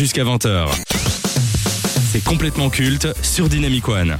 jusqu'à 20h. C'est complètement culte sur Dynamic One.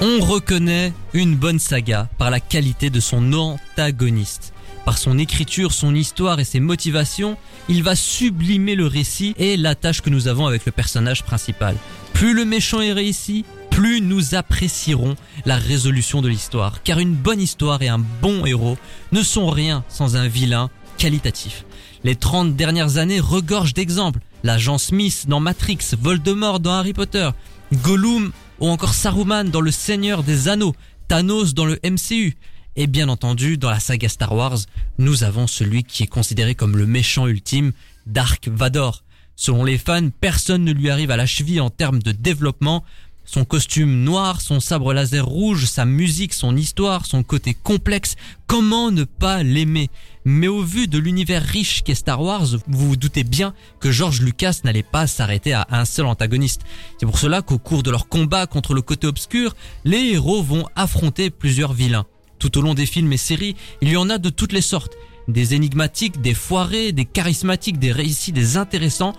On reconnaît une bonne saga par la qualité de son antagoniste. Par son écriture, son histoire et ses motivations, il va sublimer le récit et la tâche que nous avons avec le personnage principal. Plus le méchant est réussi, plus nous apprécierons la résolution de l'histoire. Car une bonne histoire et un bon héros ne sont rien sans un vilain qualitatif. Les 30 dernières années regorgent d'exemples. L'agent Smith dans Matrix, Voldemort dans Harry Potter, Gollum ou encore Saruman dans Le Seigneur des Anneaux, Thanos dans le MCU. Et bien entendu, dans la saga Star Wars, nous avons celui qui est considéré comme le méchant ultime, Dark Vador. Selon les fans, personne ne lui arrive à la cheville en termes de développement. Son costume noir, son sabre laser rouge, sa musique, son histoire, son côté complexe, comment ne pas l'aimer? Mais au vu de l'univers riche qu'est Star Wars, vous vous doutez bien que George Lucas n'allait pas s'arrêter à un seul antagoniste. C'est pour cela qu'au cours de leur combat contre le côté obscur, les héros vont affronter plusieurs vilains. Tout au long des films et séries, il y en a de toutes les sortes. Des énigmatiques, des foirés, des charismatiques, des réussis, des intéressants.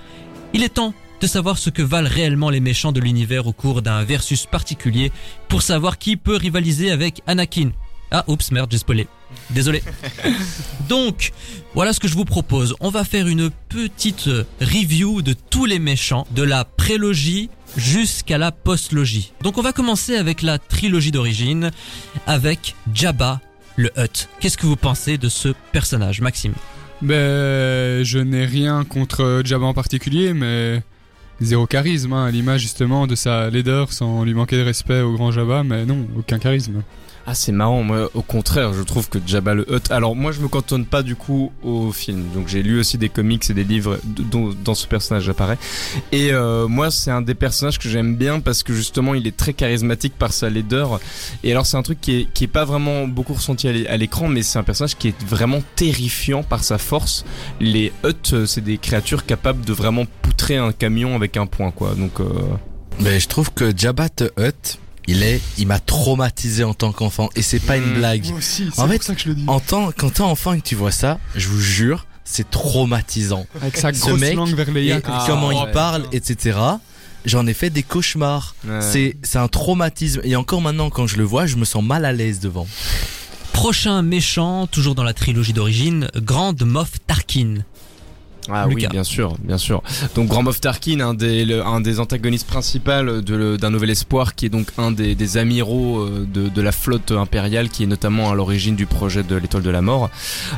Il est temps de savoir ce que valent réellement les méchants de l'univers au cours d'un versus particulier pour savoir qui peut rivaliser avec Anakin. Ah, oups, merde, j'ai spoilé. Désolé. Donc, voilà ce que je vous propose. On va faire une petite review de tous les méchants, de la prélogie jusqu'à la postlogie. Donc on va commencer avec la trilogie d'origine, avec Jabba le Hutt. Qu'est-ce que vous pensez de ce personnage, Maxime? Ben, je n'ai rien contre Jabba en particulier, mais zéro charisme, hein, à l'image justement de sa laideur, sans lui manquer de respect au grand Jabba, mais non, aucun charisme. Ah c'est marrant, moi au contraire, je trouve que Jabba le Hutt. Alors moi je me cantonne pas du coup au film, donc j'ai lu aussi des comics et des livres dont ce personnage apparaît. Et euh, moi c'est un des personnages que j'aime bien parce que justement il est très charismatique par sa laideur. Et alors c'est un truc qui est qui est pas vraiment beaucoup ressenti à l'écran, mais c'est un personnage qui est vraiment terrifiant par sa force. Les Hutt euh, c'est des créatures capables de vraiment poutrer un camion avec un poing quoi. Donc euh... Ben je trouve que Jabba the Hutt il est, il m'a traumatisé en tant qu'enfant et c'est pas une Mmh, blague. Moi aussi, c'est En pour fait, ça que je le dis. En tant, quand t'es enfant et que tu vois ça, je vous jure, c'est traumatisant. Avec sa ce grosse mec langue vers les Et yeux. Ah, comment ouais. il parle, etc. J'en ai fait des cauchemars. Ouais. C'est, c'est un traumatisme. Et encore maintenant, quand je le vois, je me sens mal à l'aise devant. Prochain méchant, toujours dans la trilogie d'origine, Grand Moff Tarkin. Ah Lucas. oui, bien sûr, bien sûr. Donc Grand Moff Tarkin, un des, le- un des antagonistes principaux de le- d'un Nouvel Espoir, qui est donc un des, des amiraux euh, de, de la flotte impériale, qui est notamment à l'origine du projet de l'Étoile de la Mort.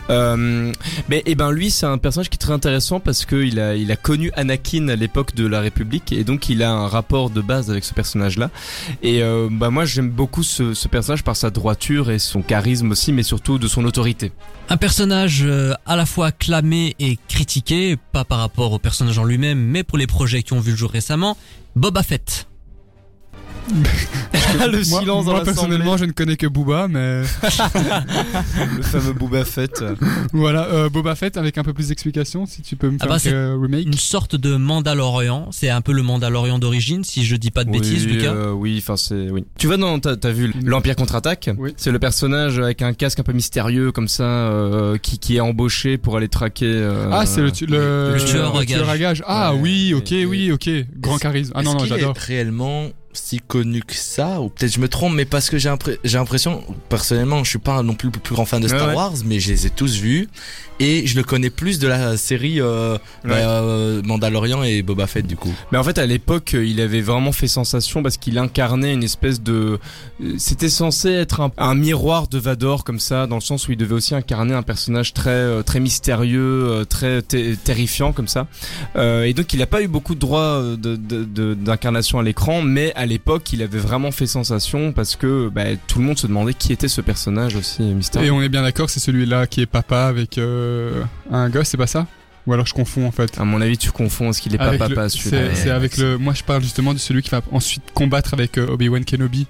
Euh, mais et ben lui, c'est un personnage qui est très intéressant parce que il a, il a connu Anakin à l'époque de la République, et donc il a un rapport de base avec ce personnage-là. Et euh, bah moi, j'aime beaucoup ce, ce personnage par sa droiture et son charisme aussi, mais surtout de son autorité. Un personnage euh, à la fois acclamé et critiqué, pas par rapport au personnage en lui-même, mais pour les projets qui ont vu le jour récemment, Boba Fett. Le moi, silence dans moi personnellement, je ne connais que Booba, mais le fameux Boba Fett. voilà, euh, Boba Fett avec un peu plus d'explications, si tu peux me Ah faire bah, un c'est remake. Une sorte de Mandalorian, c'est un peu le Mandalorian d'origine, si je dis pas de bêtises, oui, Lucas. euh, oui, enfin c'est oui. Tu vois dans t'as t'as vu l'Empire contre-attaque? Oui. C'est le personnage avec un casque un peu mystérieux comme ça euh, qui qui est embauché pour aller traquer. euh, Ah, c'est le, tu- le, le tueur à gage. Ah Ouais, oui, ok, et- oui, ok. Grand charisme. Ah non, non, j'adore. réellement si connu que ça ou peut-être je me trompe mais parce que j'ai l'impression personnellement je suis pas non plus le plus grand fan de Star Ouais, ouais. Wars mais je les ai tous vus et je le connais plus de la série euh, bah, euh, Mandalorian et Boba Fett du coup Mais en fait, à l'époque, il avait vraiment fait sensation parce qu'il incarnait une espèce de. C'était censé être un, un miroir de Vador comme ça, dans le sens où il devait aussi incarner un personnage très euh, très mystérieux, euh, très terrifiant comme ça. Euh, et donc, il n'a pas eu beaucoup de droits de- de- de- d'incarnation à l'écran, mais à l'époque, il avait vraiment fait sensation parce que bah, tout le monde se demandait qui était ce personnage aussi mystérieux. Et on est bien d'accord, c'est celui-là qui est papa avec euh, un gosse, c'est pas ça? Ou alors je confonds en fait. À mon avis, tu confonds. Est-ce qu'il est pas papa celui-là? C'est avec le. Moi, je parle justement de celui qui va ensuite combattre avec euh, Obi-Wan Kenobi.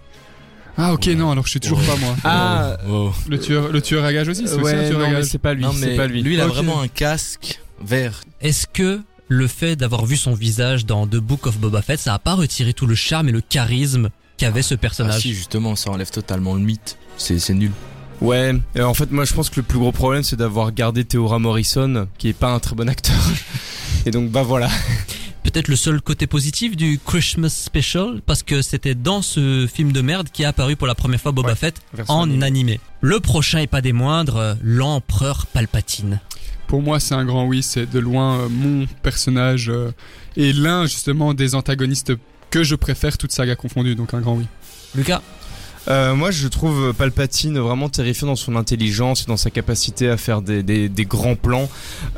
Ah ok, non, alors je suis toujours Oh. pas moi. Ah, Oh. Le tueur, le tueur à gage aussi, c'est aussi un ouais, tueur non, à mais gage. c'est pas lui. non C'est pas lui. lui il a vraiment un casque vert Est-ce que le fait d'avoir vu son visage dans The Book of Boba Fett, ça a pas retiré tout le charme et le charisme qu'avait ce Ah personnage. si, justement, ça enlève totalement le mythe. C'est nul. Ouais, et en fait, moi je pense que le plus gros problème c'est d'avoir gardé Theora Morrison, qui est pas un très bon acteur. Et donc, bah voilà. Peut-être le seul côté positif du Christmas Special, parce que c'était dans ce film de merde qui est apparu pour la première fois Boba Ouais, Fett en animé. Le prochain et pas des moindres, euh, l'empereur Palpatine. Pour moi, c'est un grand oui. C'est de loin euh, mon personnage euh, et l'un justement des antagonistes que je préfère, toute saga confondue. Donc un grand oui. Lucas Euh, moi, je trouve Palpatine vraiment terrifiant dans son intelligence et dans sa capacité à faire des, des, des grands plans.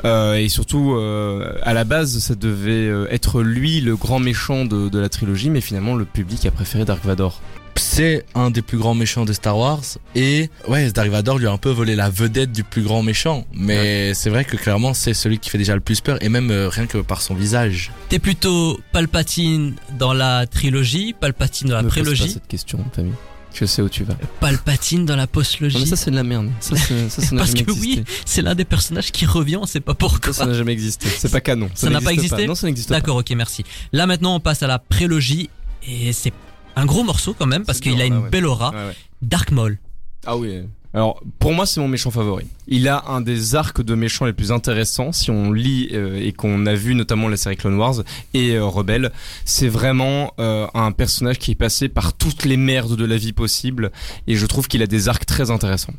Euh, et surtout, euh, à la base, ça devait être lui le grand méchant de, de la trilogie, mais finalement, le public a préféré Dark Vador. C'est un des plus grands méchants de Star Wars et ouais, Dark Vador lui a un peu volé la vedette du plus grand méchant. Mais c'est vrai que clairement c'est celui qui fait déjà le plus peur et même euh, rien que par son visage. T'es plutôt Palpatine dans la trilogie, Palpatine dans la Ne pose pas prélogie, cette question, famille. Je sais où tu vas. Palpatine dans la Non, postlogie. mais ça, c'est de la merde. Ça, ça, ça Parce que existé. oui, c'est l'un des personnages qui revient, on sait pas pourquoi. Ça, ça n'a jamais existé. C'est pas canon. Ça n'a pas existé Non, ça n'existe pas. D'accord, ok, merci. Là maintenant, on passe à la prélogie et c'est un gros morceau quand même parce qu'il a une ouais. belle aura. Ouais, ouais. Dark Maul. Ah oui. Alors, pour moi, c'est mon méchant favori. Il a un des arcs de méchants les plus intéressants, si on lit euh, et qu'on a vu notamment la série Clone Wars et euh, Rebelle. C'est vraiment euh, un personnage qui est passé par toutes les merdes de la vie possible, et je trouve qu'il a des arcs très intéressants.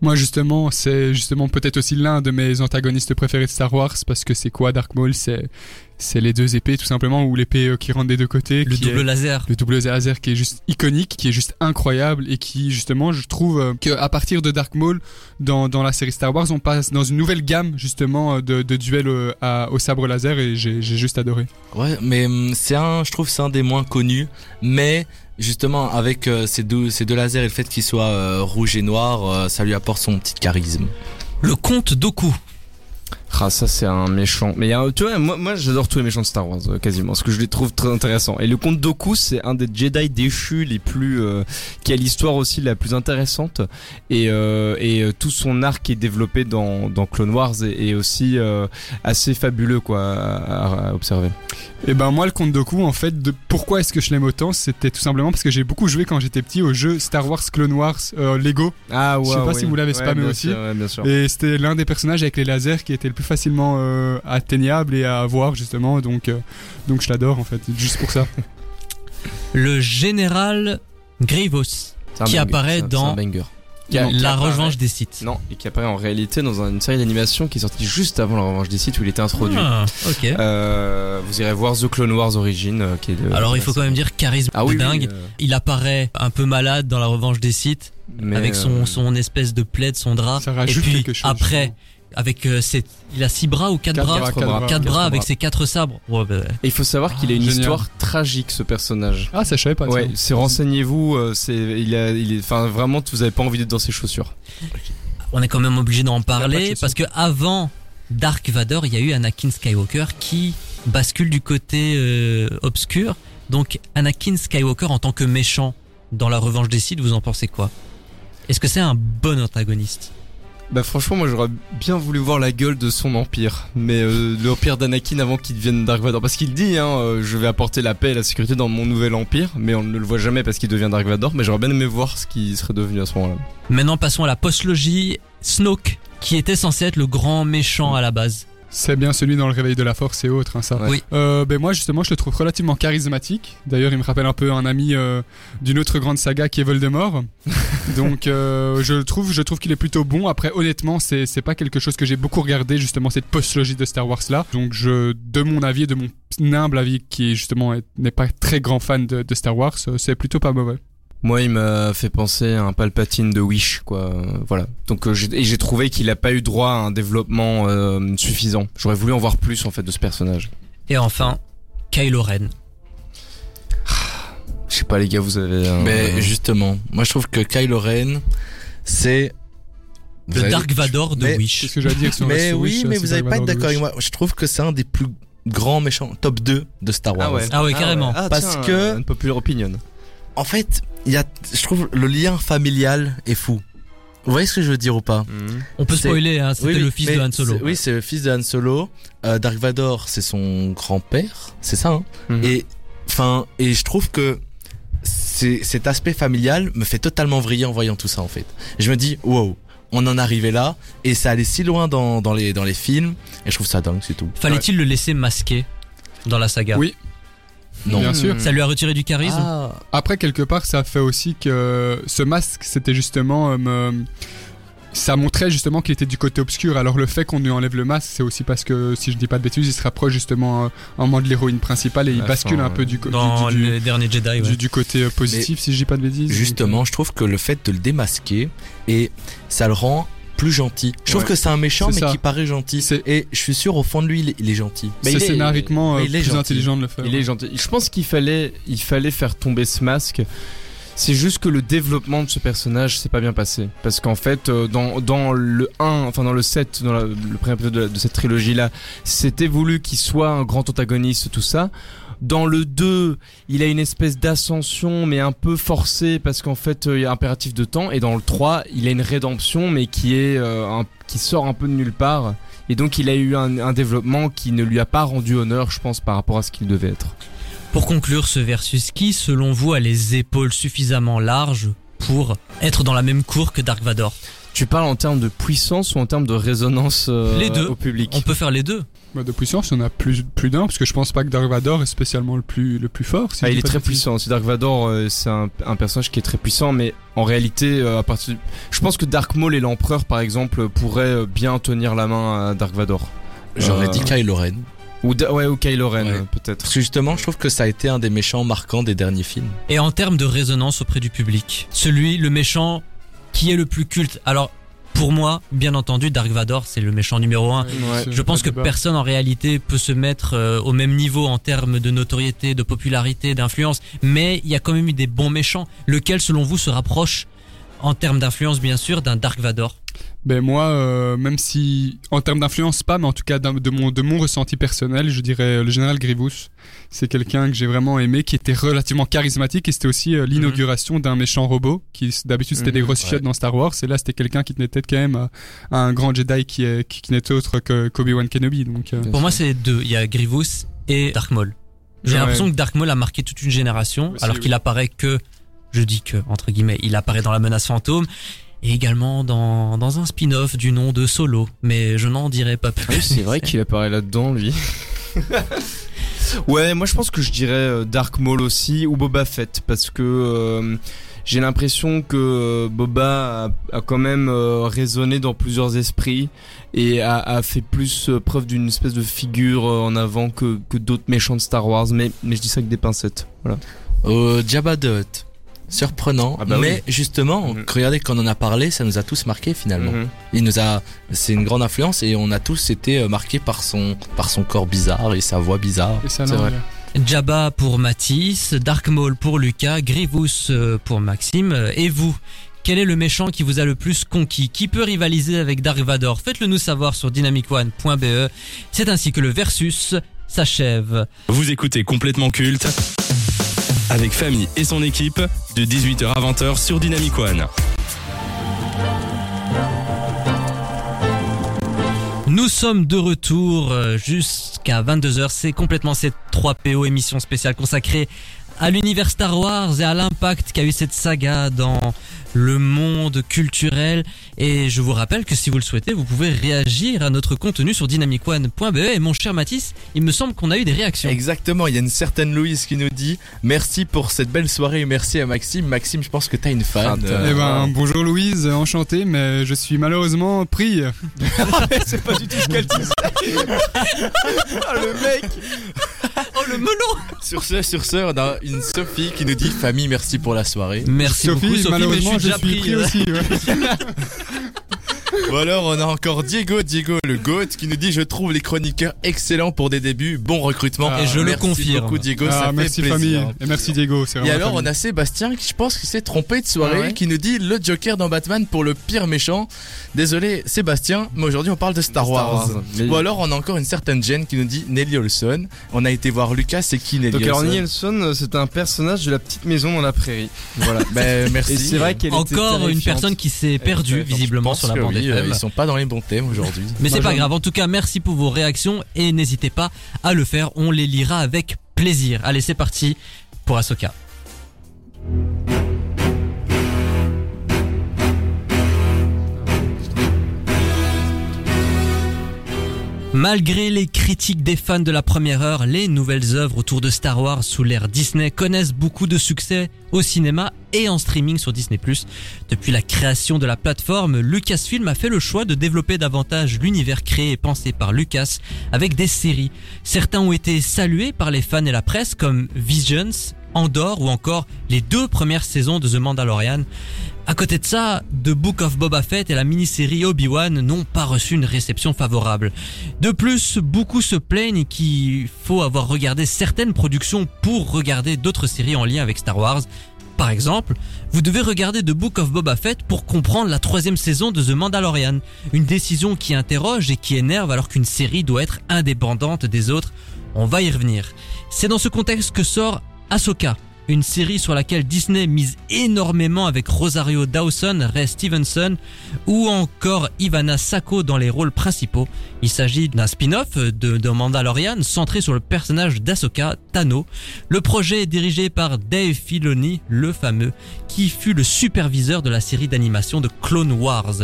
Moi justement, c'est justement peut-être aussi l'un de mes antagonistes préférés de Star Wars parce que c'est quoi Dark Maul? C'est c'est les deux épées tout simplement ou l'épée euh, qui rentre des deux côtés. Le qui double est- laser. le double laser qui est juste iconique, qui est juste incroyable et qui justement je trouve euh, que à partir de Dark Maul dans, dans la série Star Wars on passe dans une nouvelle gamme justement euh, de, de duels à- au sabre laser et j'ai juste adoré. Ouais, mais hum, c'est un, je trouve, c'est un des moins connus. Mais justement, avec euh, ces deux, ces deux lasers et le fait qu'il soit euh, rouge et noir, euh, ça lui apporte son petit charisme. Le comte Doku. Ah, ça, c'est un méchant. Mais il y a, tu vois, moi, moi j'adore tous les méchants de Star Wars, euh, quasiment, parce que je les trouve très intéressants. Et le comte Doku, c'est un des Jedi déchus les plus, euh, qui a l'histoire aussi la plus intéressante. Et, euh, et tout son arc est développé dans, dans Clone Wars et, et aussi euh, assez fabuleux, quoi, à, à observer. Et ben moi le Comte Doku en fait de pourquoi est-ce que je l'aime autant? C'était tout simplement parce que j'ai beaucoup joué quand j'étais petit au jeu Star Wars Clone Wars Lego Ah, Je sais pas si vous l'avez spammé bien aussi. sûr, ouais, bien sûr. et c'était l'un des personnages avec les lasers qui était le plus facilement euh, atteignable et à avoir justement donc euh, donc je l'adore en fait juste pour ça. Le général Grievous. Qui banger, apparaît dans- c'est un banger. Qui a- qui La revanche des sites. Non, et qui apparaît en réalité dans une série d'animation qui est sortie juste avant la revanche des sites où il était introduit. Ah, ok. Euh, vous irez voir The Clone Wars Origin, euh, qui est de- Alors il faut quand même dire charisme ah de oui, oui, dingue. euh, Il apparaît un peu malade dans la revanche des sites mais, avec son, euh, son espèce de plaid, son drap. Ça Et rajoute puis quelque chose. après, avec euh, ses, il a six bras ou quatre, Quatre bras, bras, quatre quatre bras. bras. Quatre bras avec ses quatre sabres. Ouais, bah, Et il faut savoir qu'il a une génial. histoire tragique, ce personnage. Ah ça je savais pas. Ouais, c'est renseignez-vous, euh, c'est il a il est enfin vraiment vous avez pas envie d'être dans ses chaussures. on est quand même obligé d'en de parler parce que avant Dark Vador, il y a eu Anakin Skywalker qui bascule du côté euh, obscur. Donc Anakin Skywalker en tant que méchant dans la revanche des Sith, vous en pensez quoi? Est-ce que c'est un bon antagoniste? Bah franchement moi j'aurais bien voulu voir la gueule de son empire, mais euh, l'empire d'Anakin avant qu'il devienne Dark Vador. Parce qu'il dit hein euh, je vais apporter la paix et la sécurité dans mon nouvel empire, mais on ne le voit jamais parce qu'il devient Dark Vador, mais j'aurais bien aimé voir ce qu'il serait devenu à ce moment-là. Maintenant passons à la postlogie. Snoke qui était censé être le grand méchant à la base. C'est bien celui dans le réveil de la force et autres, hein, ça. Oui. Euh, ben moi justement je le trouve relativement charismatique. D'ailleurs il me rappelle un peu un ami euh, d'une autre grande saga qui est Voldemort. Donc euh, je le trouve, je trouve qu'il est plutôt bon. Après honnêtement c'est c'est pas quelque chose que j'ai beaucoup regardé justement cette postlogie de Star Wars là. Donc je de mon avis et de mon humble avis qui justement est- n'est pas très grand fan de, de Star Wars, euh, c'est plutôt pas mauvais. Moi, il m'a fait penser à un Palpatine de Wish, quoi. Voilà. Donc, euh, j'ai- et j'ai trouvé qu'il a pas eu droit à un développement euh, suffisant. J'aurais voulu en voir plus, en fait, de ce personnage. Et enfin Kylo Ren. Je sais pas, les gars, vous avez. un- Mais justement, moi je trouve que Kylo Ren, c'est vous Le allez- Dark Vador de Mais- Wish. ce que sur Mais oui, Wish, mais vous allez Dark pas être d'accord avec moi. Je trouve que c'est un des plus grands méchants, top 2 de Star Wars. Ah ouais, carrément. Ah, Parce tiens, que- Une populaire opinion. En fait, il y a, je trouve le lien familial est fou. Vous voyez ce que je veux dire ou pas Mhm. On peut spoiler, hein, c'était Oui, le fils de Han Solo. Oui, c'est le fils de Han Solo. Euh, Dark Vador, c'est son grand-père, c'est ça. Hein Mhm. Et enfin, et je trouve que c'est- cet aspect familial me fait totalement vriller en voyant tout ça en fait. Je me dis, wow, on en arrivait là et ça allait si loin dans, dans les dans les films et je trouve ça dingue, c'est tout. Fallait-il le laisser masquer dans la saga? Oui. Non. Bien sûr. Ça lui a retiré du charisme? Ah, Après, quelque part, ça fait aussi que ce masque, c'était justement. euh, me- Ça montrait justement qu'il était du côté obscur. Alors, le fait qu'on lui enlève le masque, c'est aussi parce que, si je dis pas de bêtises, il se rapproche justement euh, un moment de l'héroïne principale et il bascule un peu du, co- dans du, derniers Jedi. ouais. du- du côté euh, positif, si je dis pas de bêtises. justement, je trouve que le fait de le démasquer et ça le rend plus gentil. Je trouve Ouais. que c'est un méchant mais qui paraît gentil. C'est- Et je suis sûr au fond de lui, il est, il est gentil. Mais C'est il est- scénariquement euh, il est plus gentil. intelligent de le faire. Il est gentil. Je pense qu'il fallait, il fallait faire tomber ce masque. C'est juste que le développement de ce personnage s'est pas bien passé. Parce qu'en fait, euh, dans, dans le 1, enfin dans le 7, dans la- le premier épisode de cette trilogie-là, c'était voulu qu'il soit un grand antagoniste, tout ça. Dans le 2, il a une espèce d'ascension, mais un peu forcée, parce qu'en fait, euh, il y a impératif de temps. Et dans le 3, il a une rédemption, mais qui est euh, qui sort un peu de nulle part. Et donc, il a eu un, un développement qui ne lui a pas rendu honneur, je pense, par rapport à ce qu'il devait être. Pour conclure ce versus, qui selon vous a les épaules suffisamment larges pour être dans la même cour que Dark Vador? Tu parles en termes de puissance ou en termes de résonance euh, Les deux. au public On peut faire les deux. Bah, de puissance, on a plus, plus d'un, parce que je pense pas que Dark Vador est spécialement le plus, le plus fort. si Ah, il est très puissant. Dark Vador, euh, c'est un, un personnage qui est très puissant, mais en réalité, euh, à partir, je pense que Dark Maul et l'Empereur, par exemple, pourraient bien tenir la main à Dark Vador. J'aurais Euh, dit Kylo Ren. Ou ouais, ou Kylo Ren, Ouais. peut-être. Parce que justement, je trouve que ça a été un des méchants marquants des derniers films. Et en termes de résonance auprès du public, celui, le méchant qui est le plus culte. Alors, pour moi, bien entendu, Dark Vador, c'est le méchant numéro un. Ouais, c'est Je pense que débat. personne en réalité peut se mettre euh, au même niveau en termes de notoriété, de popularité, d'influence, mais il y a quand même eu des bons méchants. Lequel, selon vous, se rapproche en termes d'influence, bien sûr, d'un Dark Vador? Ben moi, euh, même si en termes d'influence pas, mais en tout cas de mon de mon ressenti personnel, je dirais euh, le général Grievous. C'est quelqu'un que j'ai vraiment aimé, qui était relativement charismatique et c'était aussi euh, l'inauguration d'un méchant robot qui d'habitude c'était des Mhm, grosses ouais. chiottes dans Star Wars et là c'était quelqu'un qui tenait tête quand même à, à un grand Jedi qui est qui, qui n'est autre que Obi-Wan Kenobi. Donc euh, Pour moi, c'est deux. Il y a Grievous et Dark Maul. J'ai l'impression que Dark Maul a marqué toute une génération, Aussi, alors oui. qu'il apparaît que, je dis que, entre guillemets, il apparaît dans la menace fantôme, et également dans, dans un spin-off du nom de Solo, mais je n'en dirai pas plus. Oui, c'est vrai qu'il apparaît là-dedans, lui. ouais, moi je pense que je dirais euh, Dark Maul aussi ou Boba Fett parce que euh, j'ai l'impression que euh, Boba a, a quand même euh, résonné dans plusieurs esprits et a, a fait plus euh, preuve d'une espèce de figure euh, en avant que, que d'autres méchants de Star Wars. Mais, mais je dis ça avec des pincettes. Voilà. Euh, Jabba the Hutt. Surprenant, Ah bah mais justement, Mhm. regardez quand on en a parlé, ça nous a tous marqué finalement. Mhm. Il nous a, c'est une grande influence et on a tous été euh, marqués par son, par son corps bizarre et sa voix bizarre. C'est vrai. Jabba pour Matisse, Dark Maul pour Lucas, Grievous euh, pour Maxime, euh, et vous quel est le méchant qui vous a le plus conquis Qui peut rivaliser avec Dark Vador? Faites-le nous savoir sur dynamicone.be. C'est ainsi que le versus s'achève. Vous écoutez complètement culte avec Famille et son équipe de 18h à 20h sur Dynamic One. Nous sommes de retour euh, jusqu'à 22h. C'est complètement cette 3PO émission spéciale consacrée à l'univers Star Wars et à l'impact qu'a eu cette saga dans le monde culturel. Et je vous rappelle que si vous le souhaitez, vous pouvez réagir à notre contenu sur dynamicone.be. Et mon cher Mathis, il me semble qu'on a eu des réactions. Exactement, il y a une certaine Louise qui nous dit merci pour cette belle soirée et merci à Maxime. Maxime, je pense que t'as une fan. Ah, Euh, Eh ben, bonjour Louise, enchanté, mais je suis malheureusement pris. C'est pas du tout ce qu'elle disait. Ah, le mec. Oh le melon sur ce, sur ce, on a une Sophie qui nous dit famille, merci pour la soirée. Merci Sophie, beaucoup Sophie, mais je malheureusement, suis déjà pris. aussi. ouais. Ou alors on a encore Diego, Diego le GOAT qui nous dit je trouve les chroniqueurs excellents pour des débuts, bon recrutement. Ah, Et je le Merci confirme. beaucoup Diego, Ah, ça merci fait plaisir. famille et merci Diego. Et alors famille. on a Sébastien qui je pense qu'il s'est trompé de soirée Ah ouais qui nous dit le Joker dans Batman pour le pire méchant. Désolé Sébastien, mais aujourd'hui on parle de Star, Wars. Mais- Ou alors on a encore une certaine Jen qui nous dit Nelly Olson. On a été voir Lucas, c'est qui Nelly Donc Olson Nielsen, euh, c'est un personnage de la petite maison dans la prairie. Voilà. Ben, merci. Et c'est vrai qu'elle était Encore une personne qui s'est perdue visiblement sur la bande oui, euh. Ils sont pas dans les bons thèmes aujourd'hui. Mais c'est pas grave. En tout cas, merci pour vos réactions et n'hésitez pas à le faire. On les lira avec plaisir. Allez, c'est parti pour Ahsoka. Malgré les critiques des fans de la première heure, les nouvelles œuvres autour de Star Wars sous l'ère Disney connaissent beaucoup de succès au cinéma et en streaming sur Disney+. Depuis la création de la plateforme, Lucasfilm a fait le choix de développer davantage l'univers créé et pensé par Lucas avec des séries. Certains ont été salués par les fans et la presse comme Visions, Andor ou encore les deux premières saisons de The Mandalorian. À côté de ça, The Book of Boba Fett et la mini-série Obi-Wan n'ont pas reçu une réception favorable. De plus, beaucoup se plaignent qu'il faut avoir regardé certaines productions pour regarder d'autres séries en lien avec Star Wars. Par exemple, vous devez regarder The Book of Boba Fett pour comprendre la troisième saison de The Mandalorian. Une décision qui interroge et qui énerve alors qu'une série doit être indépendante des autres. On va y revenir. C'est dans ce contexte que sort Ahsoka, une série sur laquelle Disney mise énormément avec Rosario Dawson, Ray Stevenson ou encore Ivana Sacco dans les rôles principaux. Il s'agit d'un spin-off de, de Mandalorian centré sur le personnage d'Ahsoka, Tano. Le projet est dirigé par Dave Filoni, le fameux, qui fut le superviseur de la série d'animation de Clone Wars.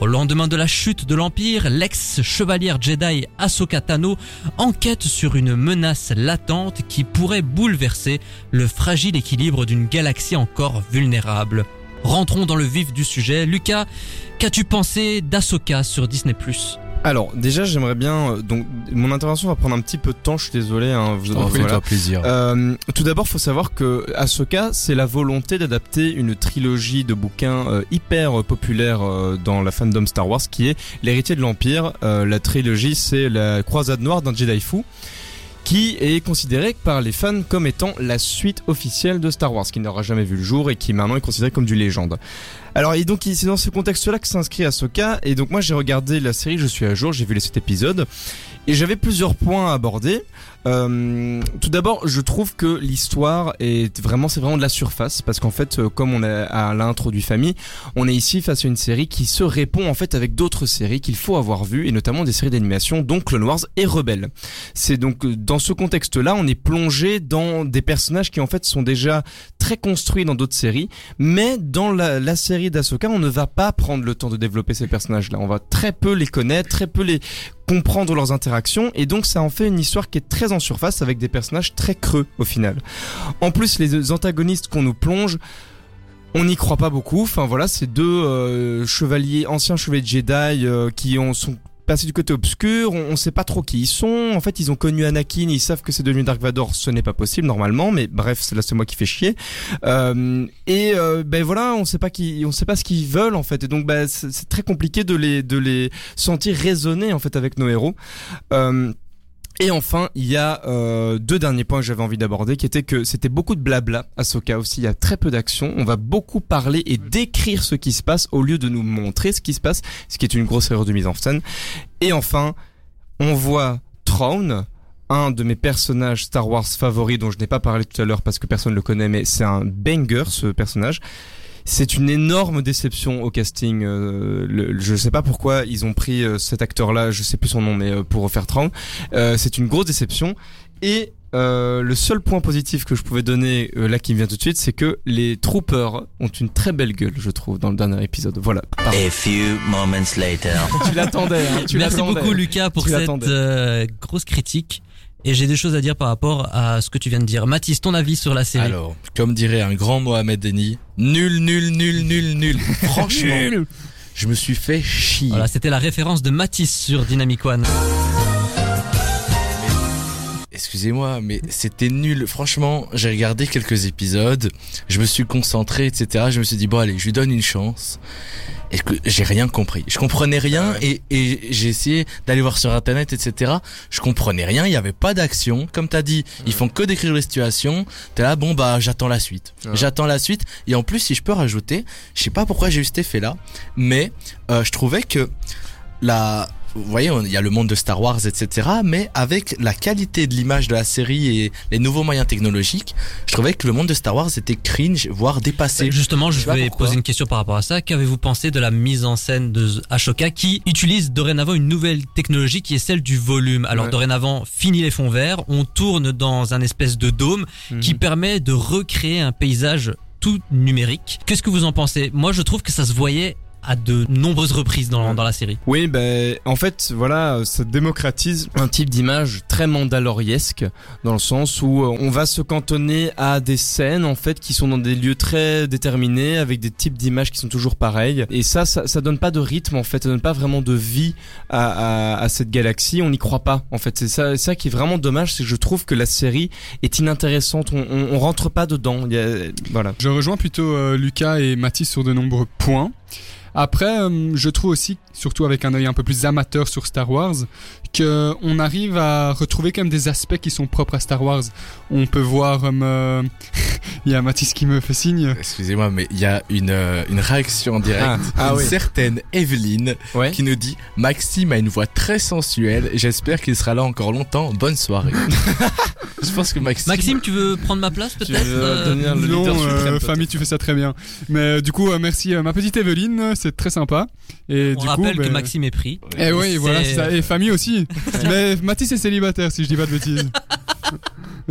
Au lendemain de la chute de l'Empire, l'ex-chevalière Jedi Ahsoka Tano enquête sur une menace latente qui pourrait bouleverser le fragile équilibre d'une galaxie encore vulnérable. Rentrons dans le vif du sujet. Lucas, qu'as-tu pensé d'Ahsoka sur Disney ⁇ Alors déjà j'aimerais bien euh, donc mon intervention va prendre un petit peu de temps, je suis désolé. Hein, vous- Oh, voilà. Plaisir. Euh, tout d'abord, faut savoir que Ahsoka, c'est la volonté d'adapter une trilogie de bouquins euh, hyper populaire euh, dans la fandom Star Wars, qui est l'héritier de l'Empire. Euh, la trilogie, c'est la croisade noire d'un Jedi fou qui est considérée par les fans comme étant la suite officielle de Star Wars, qui n'aura jamais vu le jour et qui maintenant est considérée comme du légende. Alors, et donc, c'est dans ce contexte-là que s'inscrit Ahsoka, et donc moi j'ai regardé la série, je suis à jour, j'ai vu les 7 épisodes, et j'avais plusieurs points à aborder. Euh, tout d'abord, je trouve que l'histoire est vraiment, c'est vraiment de la surface, parce qu'en fait, euh, comme on a à l'introduit famille, on est ici face à une série qui se répond en fait avec d'autres séries qu'il faut avoir vues, et notamment des séries d'animation, dont Clone Wars et Rebelle. C'est donc euh, dans ce contexte-là, on est plongé dans des personnages qui en fait sont déjà très construits dans d'autres séries, mais dans la, la série d'Ahsoka, on ne va pas prendre le temps de développer ces personnages-là. On va très peu les connaître, très peu les comprendre leurs interactions, et donc ça en fait une histoire qui est très en surface avec des personnages très creux au final. En plus, les antagonistes qu'on nous plonge, on n'y croit pas beaucoup. Enfin voilà, c'est deux euh, chevaliers, anciens chevaliers Jedi euh, qui ont passés du côté obscur. On, on sait pas trop qui ils sont. En fait, ils ont connu Anakin, ils savent que c'est devenu Dark Vador. Ce n'est pas possible normalement, mais bref, là c'est moi qui fais chier. Euh, et euh, ben voilà, on sait pas qui, on sait pas ce qu'ils veulent en fait. Et donc ben, c'est très compliqué de les de les sentir résonner en fait avec nos héros. Euh, et enfin, il y a euh, deux derniers points que j'avais envie d'aborder, qui étaient que c'était beaucoup de blabla. Ahsoka aussi, il y a très peu d'action. On va beaucoup parler et décrire ce qui se passe au lieu de nous montrer ce qui se passe, ce qui est une grosse erreur de mise en scène. Et enfin, on voit Thrawn, un de mes personnages Star Wars favoris dont je n'ai pas parlé tout à l'heure parce que personne ne le connaît, mais c'est un banger ce personnage. C'est une énorme déception au casting. Euh, le- je sais pas pourquoi ils ont pris euh, cet acteur-là, je sais plus son nom, mais euh, pour refaire Traum. Euh, c'est une grosse déception. Et euh, le seul point positif que je pouvais donner euh, là qui me vient tout de suite, c'est que les troopers ont une très belle gueule, je trouve, dans le dernier épisode. Voilà. Pardon. A few moments later. tu l'attendais. Hein, tu Merci l'attendais. beaucoup Lucas pour Tu cette euh, grosse critique. Et j'ai des choses à dire par rapport à ce que tu viens de dire. Mathis, ton avis sur la série Alors, comme dirait un grand Mohamed Denis, nul, nul, nul, nul, nul. Franchement, je me suis fait chier. Voilà, c'était la référence de Mathis sur Dynamic One. Excusez-moi, mais c'était nul. Franchement, j'ai regardé quelques épisodes, je me suis concentré, etc. Je me suis dit, bon allez, je lui donne une chance. Et que j'ai rien compris. Je comprenais rien et, et j'ai essayé d'aller voir sur internet, etc. Je comprenais rien, il y avait pas d'action. Comme t'as dit, ils font que décrire les situations. T'es là, bon bah j'attends la suite. J'attends la suite. Et en plus, si je peux rajouter, je sais pas pourquoi j'ai eu cet effet-là, mais euh, je trouvais que la vous voyez, il y a le monde de Star Wars, etc. Mais avec la qualité de l'image de la série et les nouveaux moyens technologiques, je trouvais que le monde de Star Wars était cringe, voire dépassé. Justement, je vais poser une question par rapport à ça. Qu'avez-vous pensé de la mise en scène de Ashoka qui utilise dorénavant une nouvelle technologie qui est celle du volume? Alors Ouais. dorénavant, fini les fonds verts, on tourne dans un espèce de dôme qui Mhm. permet de recréer un paysage tout numérique. Qu'est-ce que vous en pensez? Moi, je trouve que ça se voyait à de nombreuses reprises dans, dans la série. Oui, ben en fait, voilà, ça démocratise un type d'image très mandaloriesque dans le sens où euh, on va se cantonner à des scènes en fait qui sont dans des lieux très déterminés avec des types d'images qui sont toujours pareilles et ça, ça, ça donne pas de rythme en fait, ça donne pas vraiment de vie à, à, à cette galaxie. On n'y croit pas en fait. C'est ça, ça qui est vraiment dommage, c'est que je trouve que la série est inintéressante. On, on, on rentre pas dedans. Il y a- voilà. Je rejoins plutôt euh, Lucas et Mathis sur de nombreux points. Après, euh, je trouve aussi, surtout avec un œil un peu plus amateur sur Star Wars, que on arrive à retrouver quand même des aspects qui sont propres à Star Wars. On peut voir, euh, il y a Mathis qui me fait signe. Excusez-moi, mais il y a une, euh, une réaction en direct Ah, ah d'une oui. certaine Evelyne Ouais. qui nous dit Maxime a une voix très sensuelle. J'espère qu'il sera là encore longtemps. Bonne soirée. Je pense que Maxime. Maxime, tu veux prendre ma place peut-être veux Euh, non, euh, famille, tu fais ça très bien. Mais du coup, euh, merci euh, ma petite Evelyne, c'est très sympa. Et On du que Maxime est pris. Eh oui, C'est- voilà, ça. Et famille aussi. Mais Mathis est célibataire, si je dis pas de bêtises.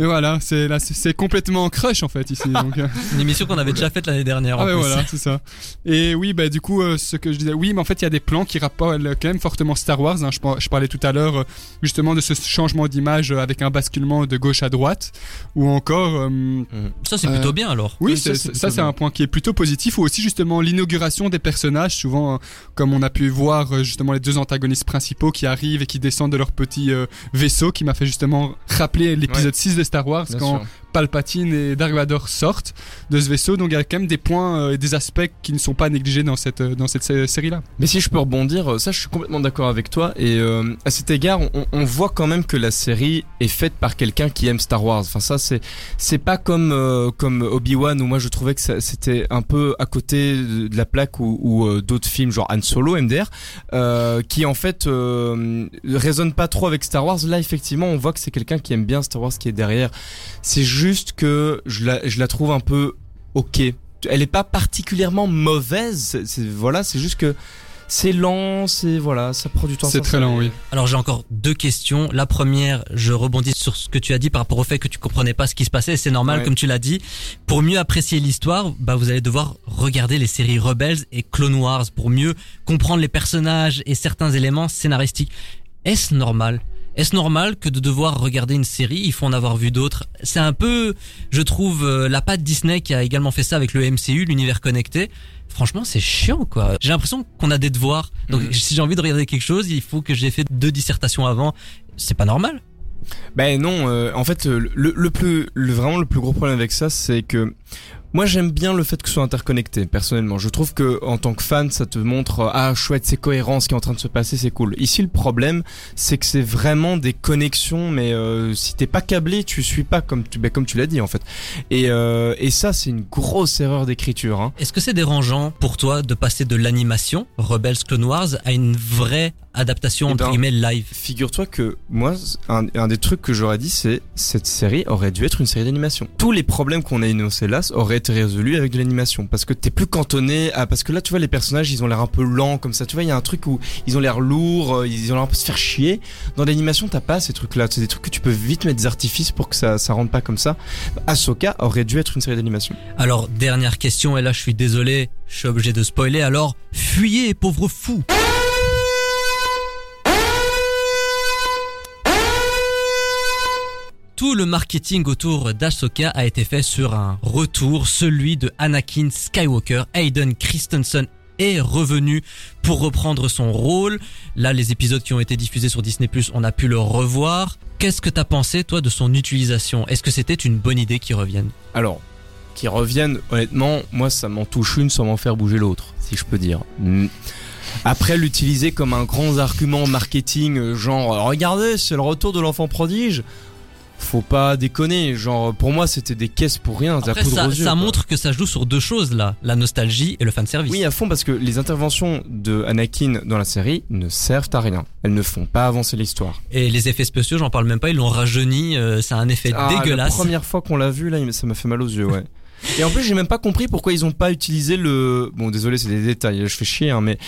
Mais voilà, c'est là, c'est- complètement crush en fait ici. Donc, euh, Une émission qu'on avait déjà faite l'année dernière. en ah ouais, plus. voilà, c'est ça. Et oui, bah du coup, euh, ce que je disais, oui, mais en fait, il y a des plans qui rappellent quand même fortement Star Wars. hein. Je, par- je parlais tout à l'heure euh, justement de ce changement d'image avec un basculement de gauche à droite, ou encore. euh, Ça, c'est Euh, plutôt bien alors. oui, ça, c'est un point qui est plutôt positif, ou aussi justement l'inauguration des personnages, souvent euh, comme on a pu voir justement les deux antagonistes principaux qui arrivent et qui descendent de leur petit euh, vaisseau, qui m'a fait justement rappeler l'épisode 6 de Star Wars Bien quand sûr. Palpatine et Dark Vador sortent de ce vaisseau, donc il y a quand même des points euh, et des aspects qui ne sont pas négligés dans cette, euh, dans cette sé- série-là. Mais si je peux rebondir, euh, ça je suis complètement d'accord avec toi. Et euh, à cet égard, on, on voit quand même que la série est faite par quelqu'un qui aime Star Wars. Enfin ça c'est c'est pas comme euh, comme Obi Wan où moi je trouvais que c'était un peu à côté de la plaque ou, ou, euh, d'autres films genre Han Solo, MDR, qui en fait résonnent pas trop avec Star Wars. Là effectivement, on voit que c'est quelqu'un qui aime bien Star Wars qui est derrière. C'est juste que je la je la trouve un peu ok. Elle est pas particulièrement mauvaise. C'est- voilà, c'est juste que c'est lent, c'est voilà, ça prend du temps. C'est très lent, oui. Alors j'ai encore deux questions. La première, je rebondis sur ce que tu as dit par rapport au fait que tu comprenais pas ce qui se passait. C'est normal, Ouais. comme tu l'as dit. Pour mieux apprécier l'histoire, bah vous allez devoir regarder les séries Rebels et Clone Wars pour mieux comprendre les personnages et certains éléments scénaristiques. Est-ce normal? Est-ce normal que de devoir regarder une série, il faut en avoir vu d'autres? C'est un peu, je trouve, euh, la patte Disney qui a également fait ça avec le MCU, l'univers connecté. Franchement, c'est chiant, quoi. J'ai l'impression qu'on a des devoirs. Donc, Mhm. si j'ai envie de regarder quelque chose, il faut que j'ai fait deux dissertations avant. C'est pas normal. Ben non, euh, en fait, le, le plus, le, vraiment le plus gros problème avec ça, c'est que moi j'aime bien le fait que ce soit interconnecté. Personnellement, je trouve que en tant que fan, ça te montre euh, ah chouette, c'est cohérent, ce qui est en train de se passer, c'est cool. Ici, le problème, c'est que c'est vraiment des connexions, mais euh, si t'es pas câblé, tu suis pas comme tu, ben, tu l'as dit en fait. Et, euh, ça, c'est une grosse erreur d'écriture. Hein. Est-ce que c'est dérangeant pour toi de passer de l'animation, Rebels Clone Wars, à une vraie adaptation, Eh entre ben, guillemets, live Figure-toi que moi, un, un des trucs que j'aurais dit, c'est cette série aurait dû être une série d'animation. Tous les problèmes qu'on a énoncés là auraient été résolus avec de l'animation, parce que t'es plus cantonné à, parce que là, tu vois, les personnages, ils ont l'air un peu lents comme ça. Tu vois, il y a un truc où ils ont l'air lourds, euh, ils ont l'air un peu se faire chier. Dans l'animation, t'as pas ces trucs-là. C'est des trucs que tu peux vite mettre des artifices pour que ça, ça rentre pas comme ça. Ahsoka aurait dû être une série d'animation. Alors, dernière question, et là je suis désolé, je suis obligé de spoiler, alors, fuyez, pauvre fou Tout le marketing autour d'Ahsoka a été fait sur un retour, celui de Anakin Skywalker. Hayden Christensen est revenu pour reprendre son rôle. Là, les épisodes qui ont été diffusés sur Disney+, on a pu le revoir. Qu'est-ce que t'as pensé, toi, de son utilisation? Est-ce que c'était une bonne idée qu'il revienne? Alors, qu'ils reviennent, honnêtement, moi ça m'en touche une sans m'en faire bouger l'autre, si je peux dire. Mm. Après, l'utiliser comme un grand argument marketing, euh, genre, euh, regardez, c'est le retour de l'enfant prodige. Faut pas déconner, genre, pour moi c'était des caisses pour rien, la Après, poudre ça, yeux, montre que ça joue sur deux choses, là. La nostalgie et le fanservice. Oui, à fond, parce que les interventions de Anakin dans la série ne servent à rien. Elles ne font pas avancer l'histoire. Et les effets spéciaux, j'en parle même pas, ils l'ont rajeuni, euh, c'est un effet Ah, La dégueulasse. première fois qu'on l'a vu, là, ça m'a fait mal aux yeux, ouais. Et en plus, j'ai même pas compris pourquoi ils ont pas utilisé le. Bon, désolé, c'est des détails, je fais chier, hein, mais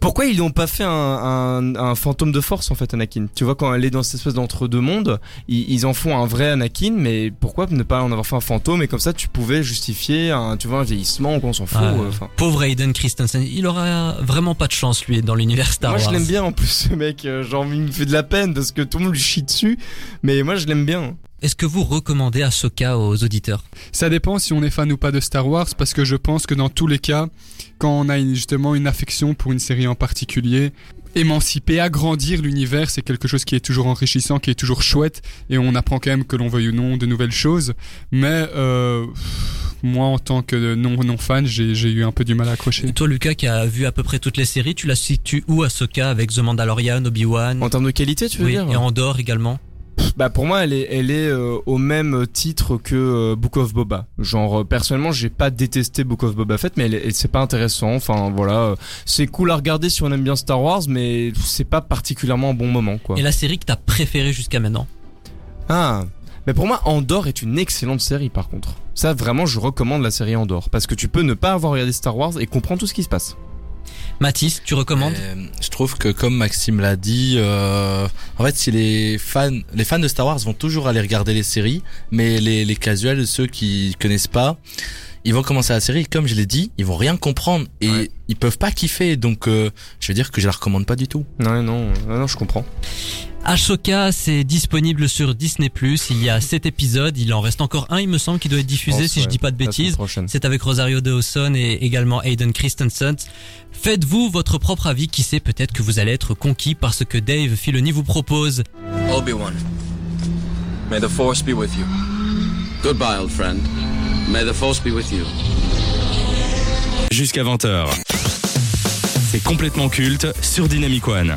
pourquoi ils n'ont pas fait un, un, un fantôme de force en fait, Anakin? Tu vois, quand elle est dans cette espèce d'entre-deux mondes, ils, ils en font un vrai Anakin, mais pourquoi ne pas en avoir fait un fantôme? Et comme ça, tu pouvais justifier un, tu vois, un vieillissement, qu'on s'en fout. Ah, euh, enfin. Pauvre Hayden Christensen, il aura vraiment pas de chance lui dans l'univers Star moi, Wars. je l'aime bien en plus, ce mec. euh, Genre, il me fait de la peine parce que tout le monde lui chie dessus, mais moi, je l'aime bien. Est-ce que vous recommandez Ahsoka aux auditeurs? Ça dépend si on est fan ou pas de Star Wars, parce que je pense que dans tous les cas, quand on a justement une affection pour une série en particulier, émanciper, agrandir l'univers, c'est quelque chose qui est toujours enrichissant, qui est toujours chouette, et on apprend quand même que l'on veuille ou non de nouvelles choses. Mais euh, moi, en tant que non non fan, j'ai j'ai eu un peu du mal à accrocher. Et toi, Lucas, qui a vu à peu près toutes les séries, tu la situes où Ahsoka avec The Mandalorian, Obi-Wan? En termes de qualité, tu veux oui, dire? et Andorre également Bah pour moi elle est elle est euh, au même titre que euh, Book of Boba. Genre euh, personnellement j'ai pas détesté Book of Boba Fett mais elle, elle- c'est pas intéressant. Enfin voilà c'est cool à regarder si on aime bien Star Wars mais c'est pas particulièrement un bon moment quoi. Et la série que t'as préférée jusqu'à maintenant Ah mais pour moi Andorre est une excellente série par contre. Ça vraiment je recommande la série Andorre parce que tu peux ne pas avoir regardé Star Wars et comprendre tout ce qui se passe. Mathis, tu recommandes Euh, je trouve que comme Maxime l'a dit, euh, en fait, si les fans, les fans de Star Wars vont toujours aller regarder les séries, mais les, les casuels, ceux qui connaissent pas, ils vont commencer la série. Comme je l'ai dit, ils vont rien comprendre et Ouais. ils peuvent pas kiffer. Donc, euh, je veux dire que je la recommande pas du tout. Non non non, non je comprends. Ashoka, c'est disponible sur Disney+. Il y a 7 épisodes. Il en reste encore un, il me semble, qui doit être diffusé, pense, si je dis pas de bêtises. C'est avec Rosario Dawson et également Hayden Christensen. Faites-vous votre propre avis. Qui sait, peut-être que vous allez être conquis par ce que Dave Filoni vous propose. Obi-Wan. May the Force be with you. Goodbye, old friend. May the Force be with you. Jusqu'à 20h. C'est complètement culte sur Dynamic One.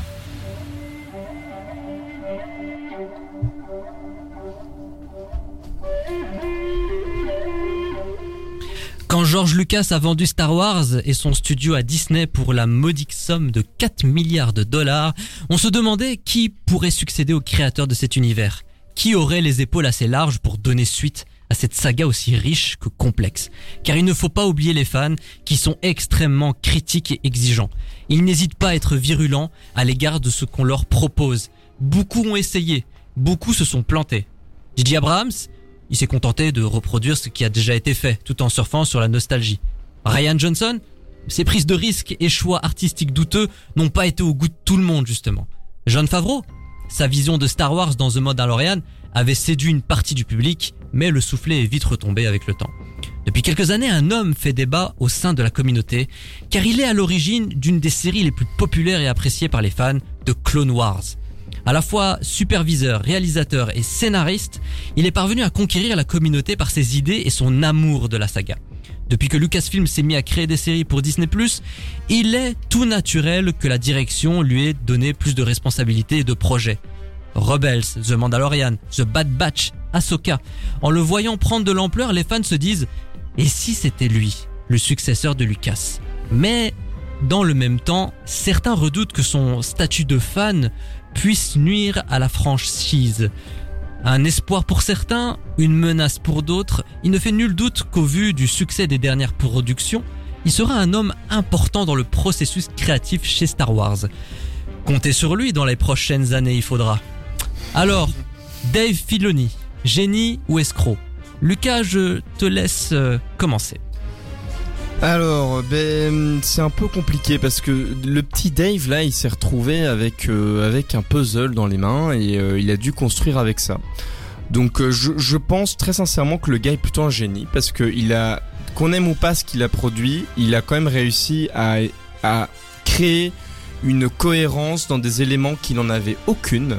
Quand George Lucas a vendu Star Wars et son studio à Disney pour la modique somme de 4 milliards de dollars, on se demandait qui pourrait succéder au créateur de cet univers. Qui aurait les épaules assez larges pour donner suite à cette saga aussi riche que complexe? Car il ne faut pas oublier les fans qui sont extrêmement critiques et exigeants. Ils n'hésitent pas à être virulents à l'égard de ce qu'on leur propose. Beaucoup ont essayé, beaucoup se sont plantés. J.J. Abrams, il s'est contenté de reproduire ce qui a déjà été fait, tout en surfant sur la nostalgie. Ryan Johnson, ses prises de risques et choix artistiques douteux n'ont pas été au goût de tout le monde, justement. John Favreau, sa vision de Star Wars dans The Mandalorian avait séduit une partie du public, mais le soufflet est vite retombé avec le temps. Depuis quelques années, un homme fait débat au sein de la communauté, car il est à l'origine d'une des séries les plus populaires et appréciées par les fans de Clone Wars. À la fois superviseur, réalisateur et scénariste, il est parvenu à conquérir la communauté par ses idées et son amour de la saga. Depuis que Lucasfilm s'est mis à créer des séries pour Disney+, il est tout naturel que la direction lui ait donné plus de responsabilités et de projets. Rebels, The Mandalorian, The Bad Batch, Ahsoka. En le voyant prendre de l'ampleur, les fans se disent et si c'était lui, le successeur de Lucas? Mais dans le même temps, certains redoutent que son statut de fan puisse nuire à la franchise. Un espoir pour certains, une menace pour d'autres, il ne fait nul doute qu'au vu du succès des dernières productions, il sera un homme important dans le processus créatif chez Star Wars. Comptez sur lui dans les prochaines années, il faudra. Alors, Dave Filoni, génie ou escroc? Lucas, je te laisse euh, commencer. Alors, ben, c'est un peu compliqué parce que le petit Dave là, il s'est retrouvé avec euh, avec un puzzle dans les mains et euh, il a dû construire avec ça. Donc, euh, je, pense très sincèrement que le gars est plutôt un génie parce que il a, qu'on aime ou pas ce qu'il a produit, il a quand même réussi à à créer une cohérence dans des éléments qui n'en avaient aucune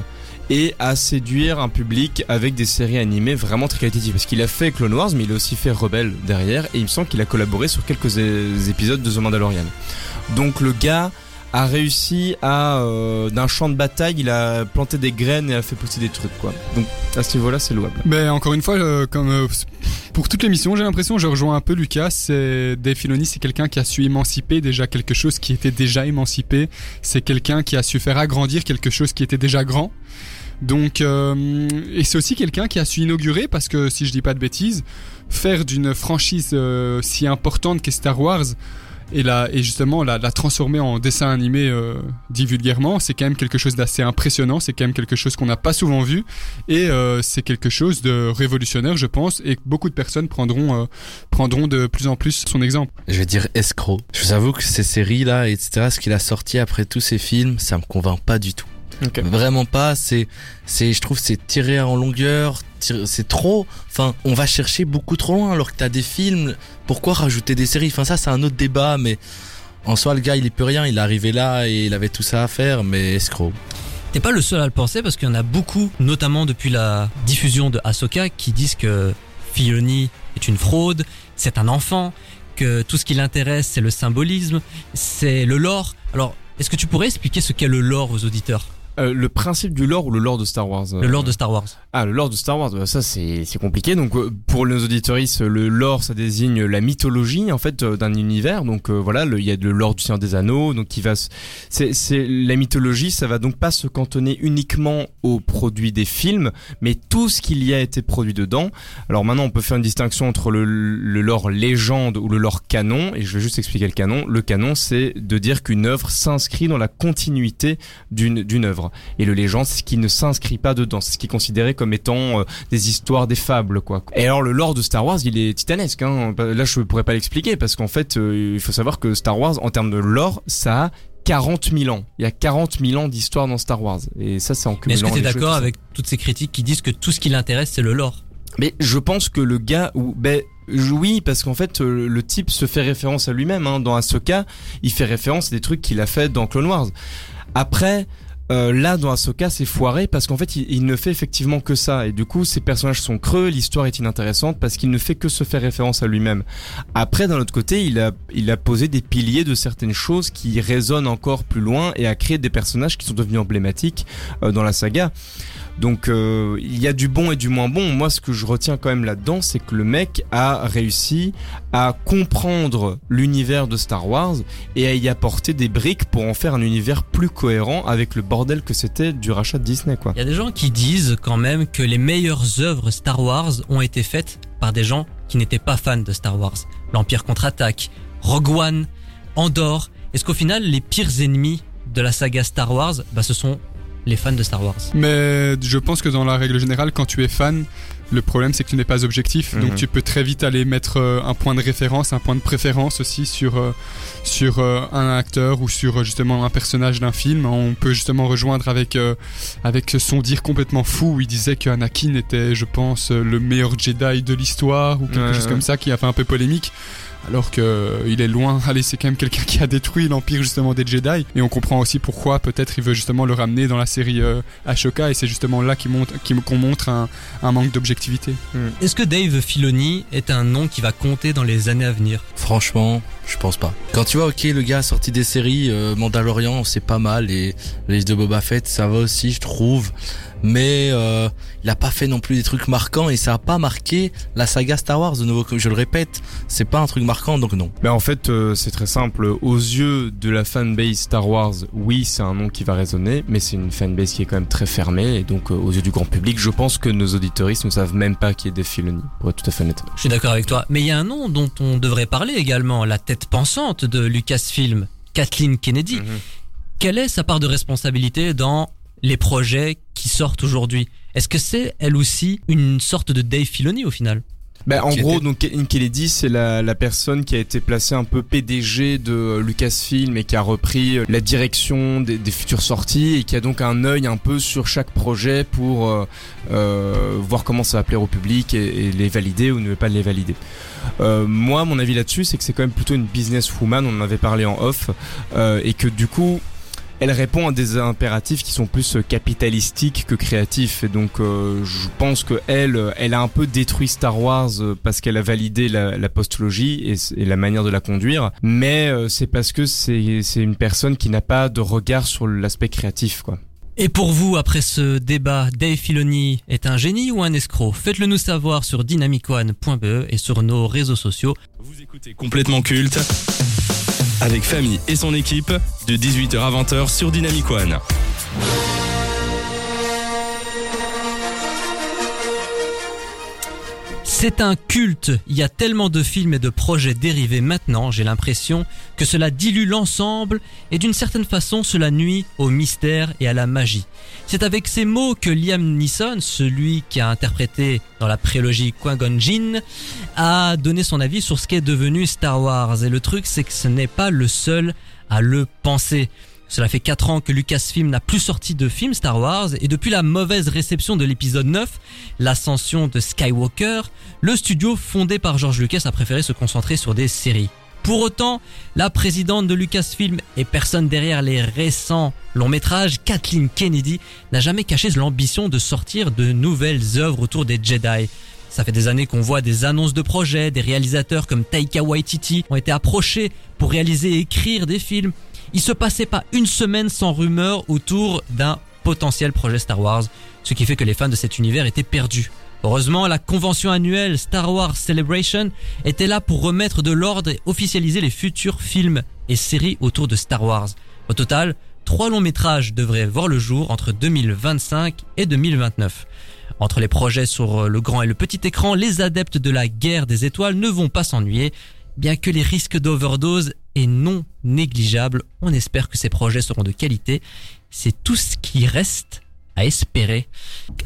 et à séduire un public avec des séries animées vraiment très qualitatives. Parce qu'il a fait Clone Wars, mais il a aussi fait Rebelle derrière, et il me semble qu'il a collaboré sur quelques épisodes de The Mandalorian. Donc le gars a réussi à euh, d'un champ de bataille, il a planté des graines et a fait pousser des trucs quoi. Donc à ce niveau-là, c'est louable. Mais encore une fois, euh, comme euh, pour toute l'émission, j'ai l'impression, je rejoins un peu Lucas. C'est c'est quelqu'un qui a su émanciper déjà quelque chose qui était déjà émancipé. C'est quelqu'un qui a su faire agrandir quelque chose qui était déjà grand. Donc, euh, et c'est aussi quelqu'un qui a su inaugurer, parce que si je dis pas de bêtises, faire d'une franchise euh, si importante qu'est Star Wars et, la, et justement la, la transformer en dessin animé euh, dit vulgairement, c'est quand même quelque chose d'assez impressionnant, c'est quand même quelque chose qu'on n'a pas souvent vu, et euh, c'est quelque chose de révolutionnaire, je pense, et beaucoup de personnes prendront, euh, prendront de plus en plus son exemple. Je vais dire escroc. Je vous avoue que ces séries-là, etc., ce qu'il a sorti après tous ces films, ça me convainc pas du tout. Vraiment pas. C'est, c'est, je trouve, que c'est tiré en longueur. C'est trop. Enfin, on va chercher beaucoup trop loin alors que t'as des films. Pourquoi rajouter des séries? Enfin, ça, c'est un autre débat, mais en soi, le gars, il est plus rien. Il est arrivé là et il avait tout ça à faire, mais escroc. T'es pas le seul à le penser parce qu'il y en a beaucoup, notamment depuis la diffusion de Ahsoka, qui disent que Filoni est une fraude, c'est un enfant, que tout ce qui l'intéresse c'est le symbolisme, c'est le lore. Alors, est-ce que tu pourrais expliquer ce qu'est le lore aux auditeurs? Euh, le principe du lore ou le lore de Star Wars euh, Le lore de Star Wars. Ah, le lore de Star Wars, bah, ça c'est c'est compliqué. Donc euh, pour nos auditoristes, le lore ça désigne la mythologie en fait euh, d'un univers. Donc euh, voilà, il y a le lore du Seigneur des Anneaux, donc qui va c'est c'est la mythologie, ça va donc pas se cantonner uniquement aux produits des films, mais tout ce qu'il y a été produit dedans. Alors maintenant, on peut faire une distinction entre le, le lore légende ou le lore canon et je vais juste expliquer le canon. Le canon, c'est de dire qu'une œuvre s'inscrit dans la continuité d'une d'une Et le légende, c'est ce qui ne s'inscrit pas dedans, c'est ce qui est considéré comme étant euh, des histoires, des fables, quoi. Et alors le lore de Star Wars, il est titanesque. Hein. Là, je pourrais pas l'expliquer parce qu'en fait, euh, il faut savoir que Star Wars, en termes de lore, ça a 40 000 ans. Il y a 40 000 ans d'histoire dans Star Wars. Et ça, c'est en Mais est-ce que cumulant t'es les jeux, d'accord avec toutes ces critiques qui disent que tout ce qui l'intéresse c'est le lore? Mais je pense que le gars, ou ben oui, parce qu'en fait euh, le type se fait référence à lui-même. Hein. Dans Ahsoka, il fait référence à des trucs qu'il a fait dans Clone Wars. Après. Euh, là, dans Ahsoka, c'est foiré parce qu'en fait, il, il ne fait effectivement que ça. Et du coup, ses personnages sont creux, l'histoire est inintéressante parce qu'il ne fait que se faire référence à lui-même. Après, d'un autre côté, il a, il a posé des piliers de certaines choses qui résonnent encore plus loin et a créé des personnages qui sont devenus emblématiques euh, dans la saga. Donc euh, il y a du bon et du moins bon. Moi, ce que je retiens quand même là-dedans, c'est que le mec a réussi à comprendre l'univers de Star Wars et à y apporter des briques pour en faire un univers plus cohérent avec le bordel que c'était du rachat de Disney, quoi. Il y a des gens qui disent quand même que les meilleures œuvres Star Wars ont été faites par des gens qui n'étaient pas fans de Star Wars. L'Empire contre-attaque, Rogue One, Andorre. Est-ce qu'au final, les pires ennemis de la saga Star Wars, bah, ce sont les fans de Star Wars Mais je pense que dans la règle générale, quand tu es fan, le problème c'est que tu n'es pas objectif, Mhm. donc tu peux très vite aller mettre euh, un point de référence, un point de préférence aussi sur euh, sur euh, un acteur ou sur justement un personnage d'un film. On peut justement rejoindre avec avec son dire complètement fou où il disait que Anakin était, je pense, le meilleur Jedi de l'histoire ou quelque Ouais, chose ouais. comme ça qui a fait un peu polémique. Alors que euh, il est loin, allez c'est quand même quelqu'un qui a détruit l'empire justement des Jedi. Et on comprend aussi pourquoi peut-être il veut justement le ramener dans la série euh, Ashoka. Et c'est justement là qu'il montre qu'il- qu'on montre un, un manque d'objectivité. Est-ce que Dave Filoni est un nom qui va compter dans les années à venir? Franchement, je pense pas. Quand tu vois, ok, le gars a sorti des séries, euh, Mandalorian, c'est pas mal, et les listes de Boba Fett, ça va aussi, je trouve. Mais euh, il a pas fait non plus des trucs marquants et ça a pas marqué la saga Star Wars. De nouveau, comme je le répète, c'est pas un truc marquant, donc non. Mais en fait, euh, c'est très simple. Aux yeux de la fanbase Star Wars, oui, c'est un nom qui va résonner, mais c'est une fanbase qui est quand même très fermée. Et donc, euh, aux yeux du grand public, je pense que nos auditoristes ne savent même pas qui est Dave Filoni, pour être tout à fait honnête. Je suis d'accord avec toi. Mais il y a un nom dont on devrait parler également, la tête pensante de Lucasfilm, Kathleen Kennedy. Quelle est sa part de responsabilité dans les projets qui sortent aujourd'hui? Est-ce que c'est elle aussi une sorte de Dave Filoni au final? Ben, en gros, était- donc Kennedy, c'est la, la personne qui a été placée un peu PDG de euh, Lucasfilm et qui a repris euh, la direction des, des futures sorties et qui a donc un œil un peu sur chaque projet pour euh, euh, voir comment ça va plaire au public et, et les valider ou ne pas les valider. Euh, moi, mon avis là-dessus, c'est que c'est quand même plutôt une businesswoman, on en avait parlé en off, euh, et que du coup, elle répond à des impératifs qui sont plus euh, capitalistiques que créatifs. Et donc, euh, je pense que elle, elle a un peu détruit Star Wars euh, parce qu'elle a validé la, la postologie et, la manière de la conduire. Mais euh, c'est parce que c'est c'est une personne qui n'a pas de regard sur l'aspect créatif, quoi. Et pour vous, après ce débat, Dave Filoni est un génie ou un escroc? Faites-le nous savoir sur dynamicone.be et sur nos réseaux sociaux. Vous écoutez complètement culte avec Famille et son équipe de 18h à 20h sur Dynamic One. C'est un culte. Il y a tellement de films et de projets dérivés maintenant, j'ai l'impression, que cela dilue l'ensemble et d'une certaine façon cela nuit au mystère et à la magie. C'est avec ces mots que Liam Neeson, celui qui a interprété dans la prélogie Qui-Gon a donné son avis sur ce qu'est devenu Star Wars. Et le truc, c'est que ce n'est pas le seul à le penser. Cela fait 4 ans que Lucasfilm n'a plus sorti de film Star Wars et depuis la mauvaise réception de l'épisode 9, l'ascension de Skywalker, le studio fondé par George Lucas a préféré se concentrer sur des séries. Pour autant, la présidente de Lucasfilm et personne derrière les récents longs métrages, Kathleen Kennedy, n'a jamais caché l'ambition de sortir de nouvelles œuvres autour des Jedi. Ça fait des années qu'on voit des annonces de projets, des réalisateurs comme Taika Waititi ont été approchés pour réaliser et écrire des films. Il se passait pas une semaine sans rumeur autour d'un potentiel projet Star Wars, ce qui fait que les fans de cet univers étaient perdus. Heureusement, la convention annuelle Star Wars Celebration était là pour remettre de l'ordre et officialiser les futurs films et séries autour de Star Wars. Au total, trois longs métrages devraient voir le jour entre 2025 et 2029. Entre les projets sur le grand et le petit écran, les adeptes de la guerre des étoiles ne vont pas s'ennuyer. Bien que les risques d'overdose est non négligeable, on espère que ces projets seront de qualité. C'est tout ce qui reste à espérer.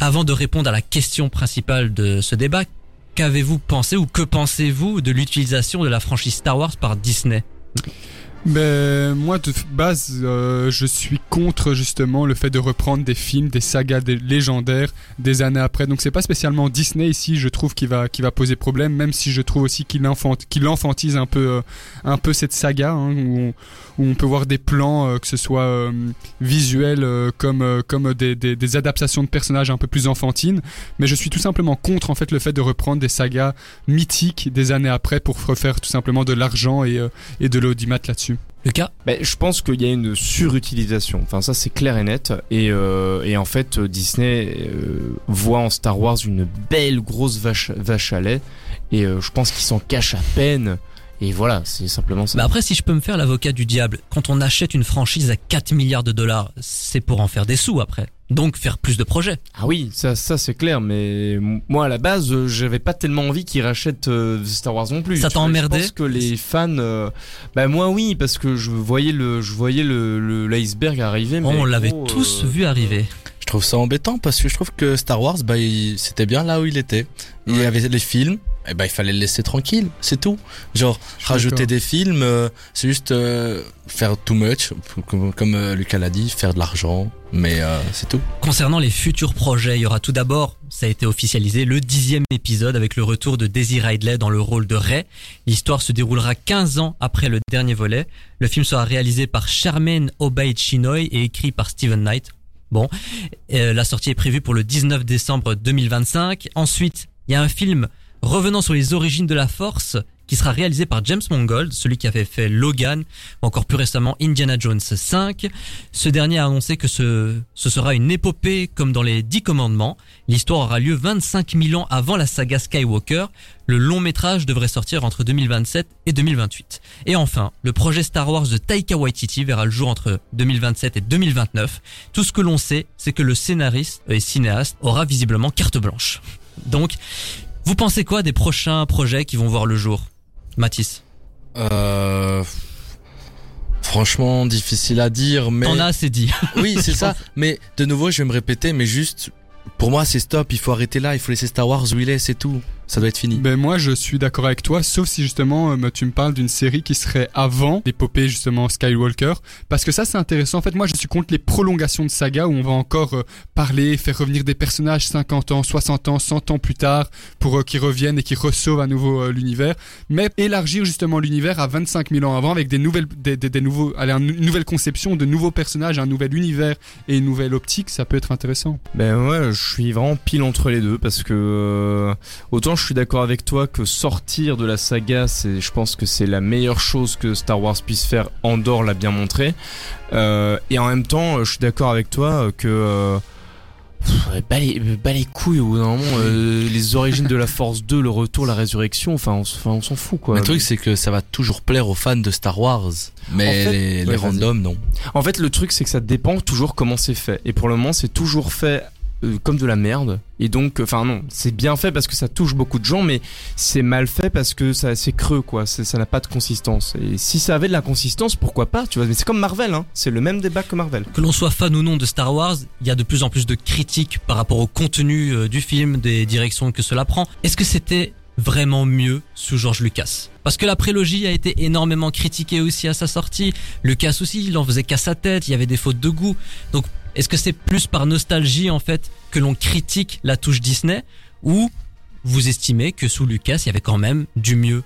Avant de répondre à la question principale de ce débat, qu'avez-vous pensé ou que pensez-vous de l'utilisation de la franchise Star Wars par Disney? Ben, moi, de base, euh, je suis contre justement le fait de reprendre des films, des sagas des légendaires des années après. Donc, c'est pas spécialement Disney ici, je trouve, qui va, qui va poser problème, même si je trouve aussi qu'il enfant, qu'il enfantise un peu, euh, un peu cette saga, hein, où, on, où on peut voir des plans, euh, que ce soit euh, visuels euh, comme, euh, comme des, des, des adaptations de personnages un peu plus enfantines. Mais je suis tout simplement contre en fait le fait de reprendre des sagas mythiques des années après pour refaire tout simplement de l'argent et, euh, et de l'audimat là-dessus. Lucas? Ben, je pense qu'il y a une surutilisation. Enfin, ça c'est clair et net. Et, euh, et en fait, Disney euh, voit en Star Wars une belle grosse vache, vache à lait. Et euh, je pense qu'ils s'en cachent à peine. Et voilà, c'est simplement ça. Bah après, si je peux me faire l'avocat du diable, quand on achète une franchise à 4 milliards de dollars, c'est pour en faire des sous après. Donc faire plus de projets. Ah oui, ça, ça c'est clair, mais moi à la base, euh, j'avais pas tellement envie qu'ils rachètent euh, Star Wars non plus. Ça t'a emmerdé Je pense que les fans, euh, bah moi oui, parce que je voyais le, je voyais le l'iceberg arriver. Mais on l'avait gros, tous euh, vu arriver. Je trouve ça embêtant parce que je trouve que Star Wars, bah, c'était bien là où il était. Il y avait les films, et bah, il fallait le laisser tranquille, c'est tout. Genre, rajouter des films, euh, c'est juste euh, faire too much, comme, comme euh, Lucas l'a dit, faire de l'argent, mais euh, c'est tout. Concernant les futurs projets, il y aura tout d'abord, ça a été officialisé, le dixième épisode avec le retour de Daisy Ridley dans le rôle de Rey. L'histoire se déroulera 15 ans après le dernier volet. Le film sera réalisé par Charmaine Obaid Chinoy et écrit par Steven Knight. Bon, Euh, la sortie est prévue pour le 19 décembre 2025. Ensuite, il y a un film revenant sur les origines de la Force qui sera réalisé par James Mangold, celui qui avait fait Logan, ou encore plus récemment Indiana Jones 5. Ce dernier a annoncé que ce, sera une épopée comme dans les Dix Commandements. L'histoire aura lieu 25 000 ans avant la saga Skywalker. Le long métrage devrait sortir entre 2027 et 2028. Et enfin, le projet Star Wars de Taika Waititi verra le jour entre 2027 et 2029. Tout ce que l'on sait, c'est que le scénariste et cinéaste aura visiblement carte blanche. Donc, vous pensez quoi des prochains projets qui vont voir le jour Mathis, Euh, franchement, difficile à dire, mais... t'en as assez dit. Oui, c'est ça. Mais de nouveau, je vais me répéter, mais juste, pour moi, c'est stop. Il faut arrêter là. Il faut laisser Star Wars où il est, c'est tout. Ça doit être fini. Ben moi je suis d'accord avec toi, sauf si justement euh, tu me parles d'une série qui serait avant l'épopée justement Skywalker, parce que ça c'est intéressant. En fait moi je suis contre les prolongations de saga où on va encore euh, parler, faire revenir des personnages 50 ans, 60 ans, 100 ans plus tard pour euh, qu'ils reviennent et qu'ils ressauvent à nouveau euh, l'univers, mais élargir justement l'univers à 25 000 ans avant avec des nouvelles, des, des, des nouveaux, allez, une nouvelle conception, de nouveaux personnages, un nouvel univers et une nouvelle optique, ça peut être intéressant. Ben ouais, je suis vraiment pile entre les deux parce que euh, autant je suis d'accord avec toi que sortir de la saga, c'est, je pense que c'est la meilleure chose que Star Wars puisse faire. Andorre l'a bien montré. Euh, et en même temps, je suis d'accord avec toi euh, que euh, pff, bah, les, bah les couilles au bout d'un moment, euh, les origines de la Force 2, le retour, la résurrection, enfin on, enfin, on s'en fout quoi. Le truc, c'est que ça va toujours plaire aux fans de Star Wars. Mais En fait- les, les Ouais, randoms, non. En fait, le truc, c'est que ça dépend toujours comment c'est fait. Et pour le moment, c'est toujours fait euh, comme de la merde. Et donc, euh, enfin non, c'est bien fait parce que ça touche beaucoup de gens, mais c'est mal fait parce que ça c'est creux, quoi. Ça n'a pas de consistance. Et si ça avait de la consistance, pourquoi pas, tu vois? Mais c'est comme Marvel, hein. C'est le même débat que Marvel. Que l'on soit fan ou non de Star Wars, il y a de plus en plus de critiques par rapport au contenu euh, du film, des directions que cela prend. Est-ce que c'était vraiment mieux sous George Lucas? Parce que la prélogie a été énormément critiquée aussi à sa sortie. Lucas aussi, il en faisait qu'à sa tête, il y avait des fautes de goût. Donc, est-ce que c'est plus par nostalgie en fait que l'on critique la touche Disney? Ou vous estimez que sous Lucas, il y avait quand même du mieux?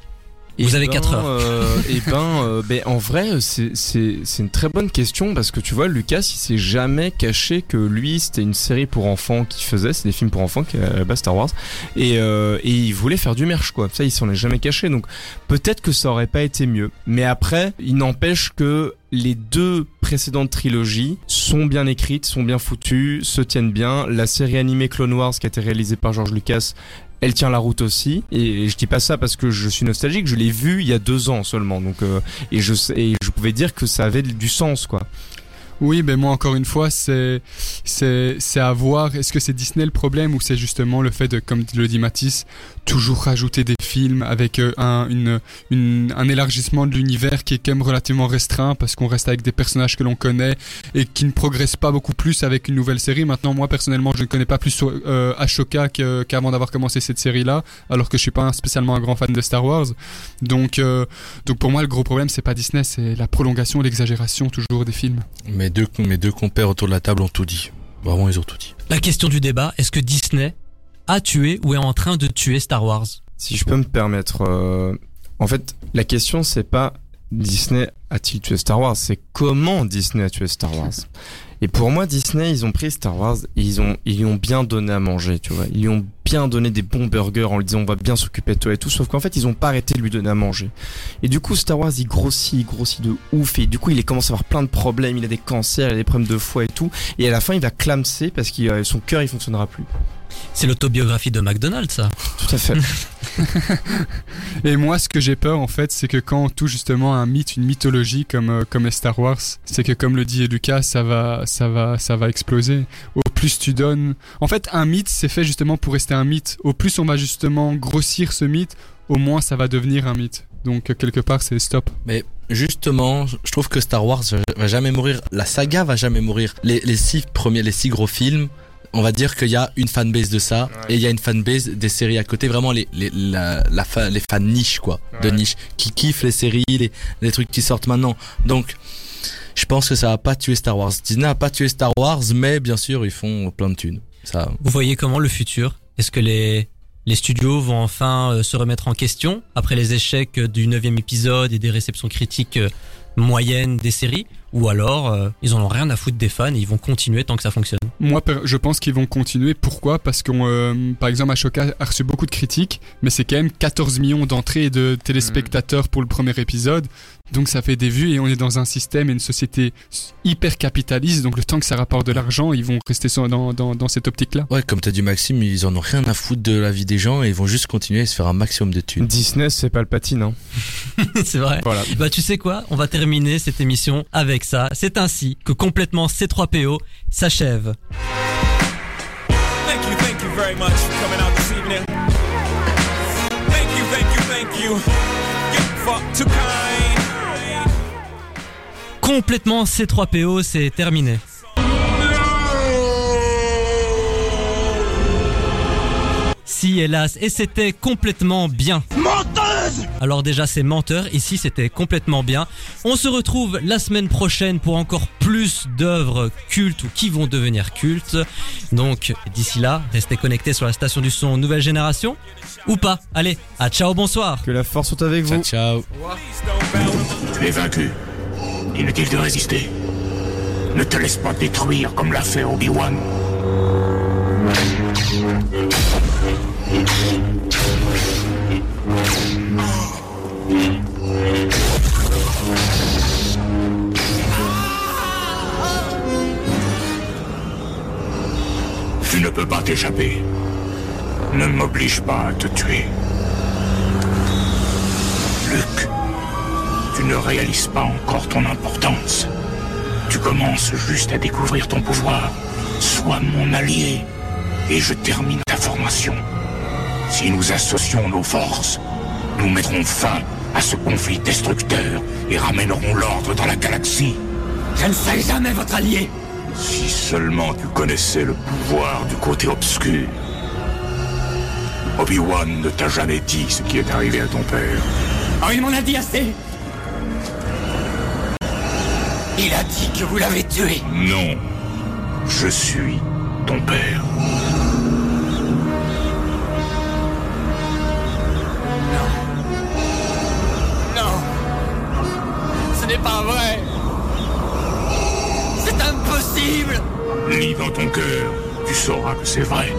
Vous avez ben, quatre heures. euh, eh ben, euh, ben, en vrai, c'est une très bonne question parce que tu vois, Lucas, il s'est jamais caché que lui, c'était une série pour enfants qu'il faisait, c'est des films pour enfants qui à la base Star Wars, et euh, et il voulait faire du merch quoi. Ça, il s'en est jamais caché. Donc peut-être que ça aurait pas été mieux. Mais après, il n'empêche que les deux précédentes trilogies sont bien écrites, sont bien foutues, se tiennent bien. La série animée Clone Wars qui a été réalisée par George Lucas elle tient la route aussi. Et je dis pas ça parce que je suis nostalgique, je l'ai vu il y a deux ans seulement. Donc, euh, et, je, et je pouvais dire que ça avait du sens, quoi. Oui, ben moi encore une fois, c'est c'est c'est à voir. Est-ce que c'est Disney le problème ou c'est justement le fait de, comme le dit Matisse, toujours rajouter des films avec euh, un une, une un élargissement de l'univers qui est quand même relativement restreint parce qu'on reste avec des personnages que l'on connaît et qui ne progressent pas beaucoup plus avec une nouvelle série. Maintenant, moi personnellement, je ne connais pas plus euh, Ashoka que- qu'avant d'avoir commencé cette série-là, alors que je suis pas un- spécialement un grand fan de Star Wars. Donc euh, donc pour moi, le gros problème, c'est pas Disney, c'est la prolongation, l'exagération toujours des films. Mes deux, mes deux compères autour de la table ont tout dit. Vraiment, ils ont tout dit. La question du débat, est-ce que Disney a tué ou est en train de tuer Star Wars Si je peux me permettre, euh, en fait, la question c'est pas Disney a-t-il tué Star Wars, c'est comment Disney a tué Star Wars. Et pour moi, Disney, ils ont pris Star Wars et ils ont, ils lui ont bien donné à manger, tu vois. Ils lui ont bien donné des bons burgers en lui disant on va bien s'occuper de toi et tout, sauf qu'en fait, ils ont pas arrêté de lui donner à manger. Et du coup, Star Wars, il grossit, il grossit de ouf et du coup, il commence à avoir plein de problèmes, il a des cancers, il a des problèmes de foie et tout. Et à la fin, il va clamser parce que euh, son cœur, il fonctionnera plus. C'est l'autobiographie de McDonald's, ça. Tout à fait. Et moi, ce que j'ai peur, en fait, c'est que quand on touche justement à un mythe, une mythologie comme euh, comme est Star Wars, c'est que comme le dit Lucas, ça va, ça va, ça va exploser. Au plus tu donnes, en fait, un mythe, c'est fait justement pour rester un mythe. Au plus on va justement grossir ce mythe, au moins ça va devenir un mythe. Donc quelque part, c'est stop. Mais justement, je trouve que Star Wars va jamais mourir. La saga va jamais mourir. Les, les six premiers, les six gros films, on va dire qu'il y a une fanbase de ça et il y a une fanbase des séries à côté. Vraiment les les la, la fa- les fans niche quoi, de niche qui kiffent les séries, les les trucs qui sortent maintenant. Donc je pense que ça va pas tuer Star Wars. Disney a pas tué Star Wars, mais bien sûr ils font plein de thunes. Ça. Vous voyez comment le futur? Est-ce que les les studios vont enfin euh, se remettre en question après les échecs du neuvième épisode et des réceptions critiques euh, moyennes des séries? Ou alors euh, ils en ont rien à foutre des fans et ils vont continuer tant que ça fonctionne. Moi, je pense qu'ils vont continuer. Pourquoi? Parce que, euh, par exemple, Ashoka a reçu beaucoup de critiques, mais c'est quand même 14 millions d'entrées et de téléspectateurs pour le premier épisode. Donc ça fait des vues et on est dans un système et une société hyper capitaliste. Donc le temps que ça rapporte de l'argent, ils vont rester dans, dans, dans cette optique-là. Ouais, comme t'as dit Maxime, ils en ont rien à foutre de la vie des gens et ils vont juste continuer à se faire un maximum de thunes. Disney, c'est pas le patine, hein. C'est vrai. Voilà. Bah tu sais quoi? On va terminer cette émission avec ça. C'est ainsi que complètement C3PO s'achève. Thank you, thank you very much for coming out this evening. Thank you, thank you, thank you. You're fuck too kind. Complètement C3PO, c'est terminé. Si, hélas, et c'était complètement bien. Menteuse Alors déjà, c'est menteur, ici c'était complètement bien. On se retrouve la semaine prochaine pour encore plus d'œuvres cultes ou qui vont devenir cultes. Donc, d'ici là, restez connectés sur la station du son Nouvelle Génération. Ou pas. Allez, à ciao, bonsoir Que la force soit avec vous. Ciao, ciao. Tu es vaincu. Inutile de résister. Ne te laisse pas détruire comme l'a fait Obi-Wan. Tu ne peux pas t'échapper. Ne m'oblige pas à te tuer. Luke, tu ne réalises pas encore ton importance. Tu commences juste à découvrir ton pouvoir. Sois mon allié et je termine ta formation. Si nous associons nos forces, nous mettrons fin à ce conflit destructeur et ramènerons l'ordre dans la galaxie. Je ne serai jamais votre allié. Si seulement tu connaissais le pouvoir du côté obscur. Obi-Wan ne t'a jamais dit ce qui est arrivé à ton père. Oh, il m'en a dit assez. Il a dit que vous l'avez tué. Non. Je suis ton père. Dans ton cœur, tu sauras que c'est vrai.